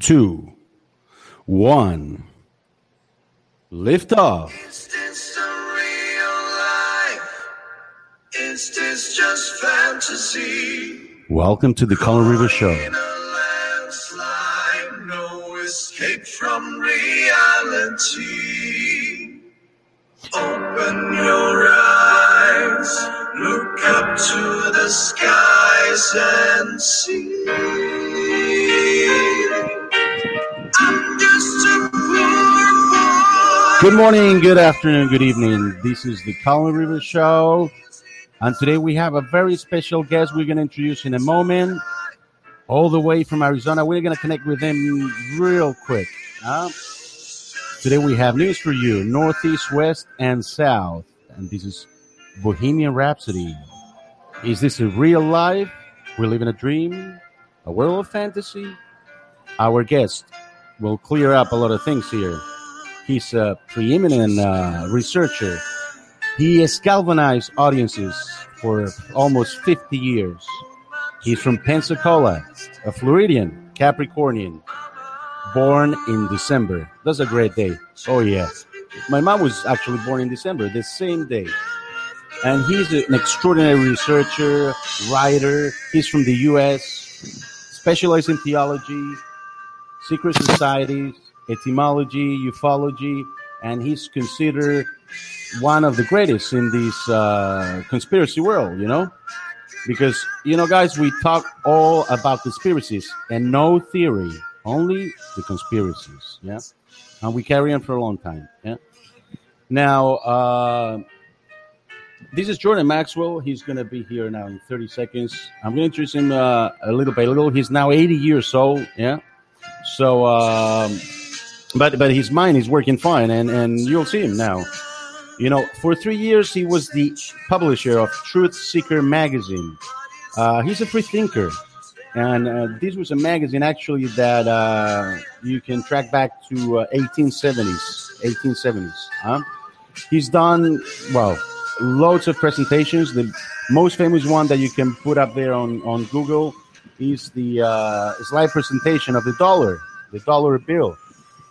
two, one. Lift off. Is this a real life? Is this just fantasy? Welcome to the Colin Rivas Show. In a landslide, no escape from reality. Open your eyes, look up to the skies and see. Good morning, good afternoon, good evening. This is the Colin Rivas Show. And today we have a very special guest we're going to introduce in a moment. All the way from Arizona. We're going to connect with him real quick. huh? Today we have news for you Northeast, West, and South. And this is Bohemian Rhapsody. Is this a real life? We live in a dream? A world of fantasy? Our guest will clear up a lot of things here. He's a preeminent uh, researcher. He has galvanized audiences for almost 50 years. He's from Pensacola, a Floridian, Capricornian, born in December. That's a great day. Oh, yeah. My mom was actually born in December, the same day. And he's an extraordinary researcher, writer. He's from the U.S., specialized in theology, secret societies, etymology, ufology, and he's considered one of the greatest in this uh, conspiracy world, you know? Because, you know, guys, we talk all about conspiracies and no theory, only the conspiracies, yeah? And we carry on for a long time, yeah? Now, uh, this is Jordan Maxwell. He's going to be here now in 30 seconds. I'm going to introduce him uh, a little by little. He's now 80 years old, yeah? So, um, but but his mind is working fine, and and you'll see him now. You know, for three years he was the publisher of Truth Seeker magazine. Uh, he's a free thinker, and uh, this was a magazine actually that uh, you can track back to uh, 1870s, 1870s. Huh? He's done well, loads of presentations. The most famous one that you can put up there on on Google is the uh, slide presentation of the dollar, the dollar bill,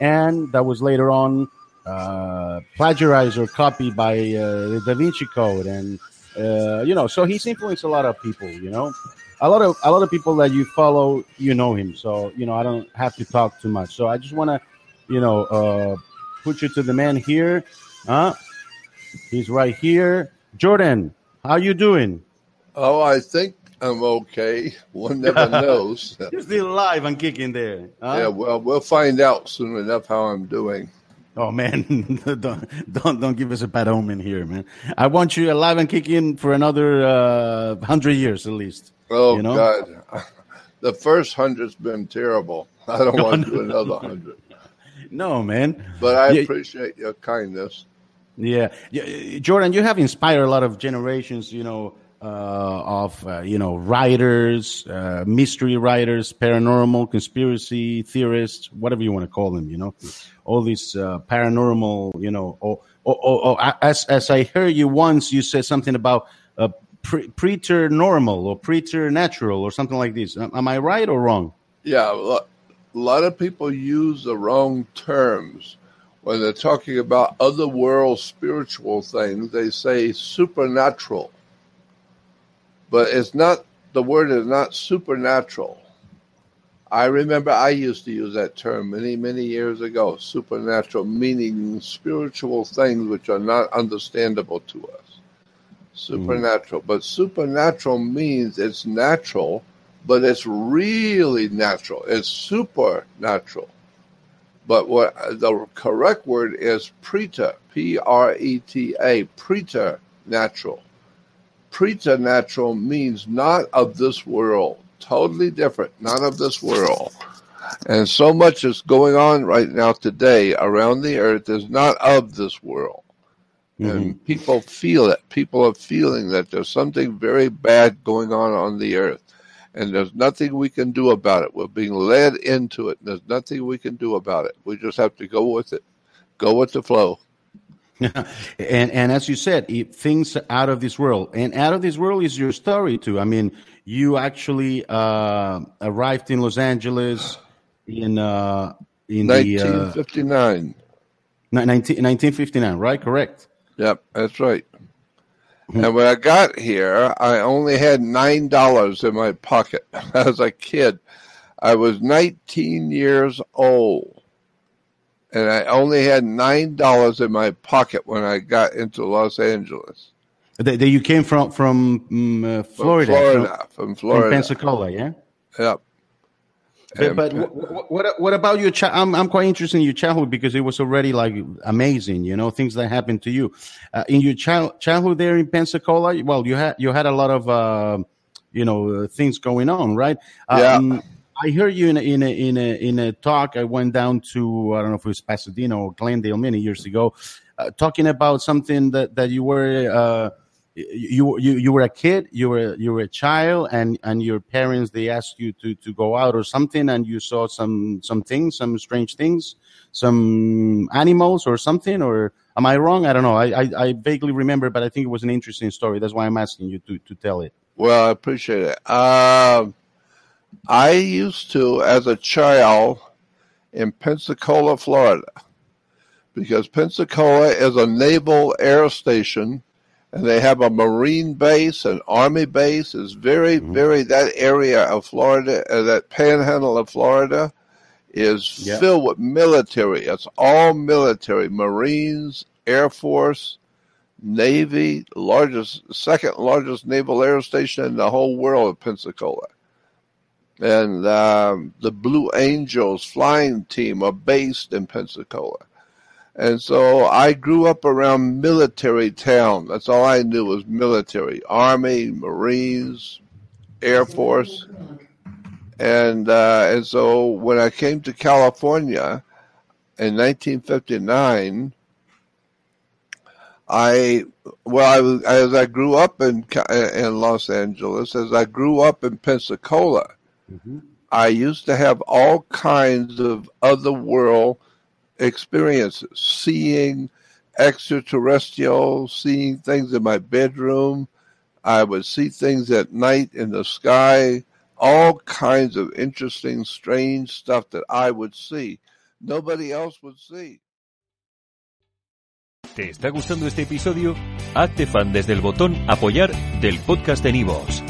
and that was later on uh, plagiarized or copied by uh, the Da Vinci Code, and uh, you know, so he's influenced a lot of people. You know, a lot of a lot of people that you follow, you know him. So you know, I don't have to talk too much. So I just want to, you know, uh, put you to the man here. Huh? He's right here, Jordan. How you doing? Oh, I think I'm okay. One never knows. You're still alive and kicking there. huh? yeah, well, we'll find out soon enough how I'm doing. Oh man, don't don't don't give us a bad omen here, man. I want you alive and kicking for another uh, hundred years at least. Oh You know? God, the first hundred's been terrible. I don't want to do another hundred, No, man. but I Yeah. appreciate your kindness. Yeah, yeah, Jordan, you have inspired a lot of generations. You know, of uh, you know writers, uh, mystery writers, paranormal, conspiracy theorists, whatever you want to call them. You know, all these uh, paranormal. You know, or, or, as as I heard you once, you said something about uh, pre- preternormal or preternatural or something like this. Am I right or wrong? Yeah, a lot of people use the wrong terms when they're talking about other world spiritual things. They say supernatural, but it's not. The word is not supernatural. I remember I used to use that term many, many years ago. Supernatural meaning spiritual things which are not understandable to us. Supernatural, but supernatural means it's natural, but it's really natural. It's supernatural. But what the correct word is preta, P R E T A, preternatural. Preternatural means not of this world, totally different, not of this world. And so much is going on right now today around the earth is not of this world. And mm-hmm. people feel it. People are feeling that there's something very bad going on on the earth. And there's nothing we can do about it. We're being led into it. And there's nothing we can do about it. We just have to go with it, go with the flow. and and as you said, it, things out of this world, and out of this world is your story too. I mean, you actually uh, arrived in Los Angeles in uh, in the uh, 1959. 19, 1959, right? Correct. Yep, that's right. Hmm. And when I got here, I only had nine dollars in my pocket as a kid. I was 19 years old, and I only had nine dollars in my pocket when I got into Los Angeles, That, that you came from from mm, uh, From Florida, Florida, from from, Florida. from Pensacola, yeah. Yep. But, but what, what what about your child? I'm I'm quite interested in your childhood because it was already like amazing, you know, things that happened to you uh, in your child childhood there in Pensacola. Well, you had you had a lot of uh, you know uh, things going on, right? Yeah. I heard you in a, in a in a in a talk. I went down to I don't know if it was Pasadena or Glendale many years ago, uh, talking about something that that you were. Uh, you you you were a kid you were you were a child and and your parents they asked you to to go out or something and you saw some some things some strange things some animals or something or am i wrong i don't know i i, I vaguely remember but i think it was an interesting story that's why i'm asking you to to tell it Well, I appreciate it. Um, I used to, as a child, in Pensacola, Florida, because Pensacola is a naval air station, and they have a Marine base, an Army base. is very, Mhm. very that area of Florida, uh, that Panhandle of Florida, is Yeah. filled with military. It's all military, Marines, Air Force. Navy, largest, second largest naval air station in the whole world of Pensacola. And um, the Blue Angels flying team are based in Pensacola. And so I grew up around military town. That's all I knew was military, Army, Marines, Air Force. And, uh, and so when I came to California in 1959, I well, I was, as I grew up in in Los Angeles, as I grew up in Pensacola, Mm-hmm. I used to have all kinds of other world experiences, seeing extraterrestrials, seeing things in my bedroom. I would see things at night in the sky, all kinds of interesting, strange stuff that I would see. Nobody else would see. ¿Te está gustando este episodio? Hazte fan desde el botón Apoyar del podcast de iVoox.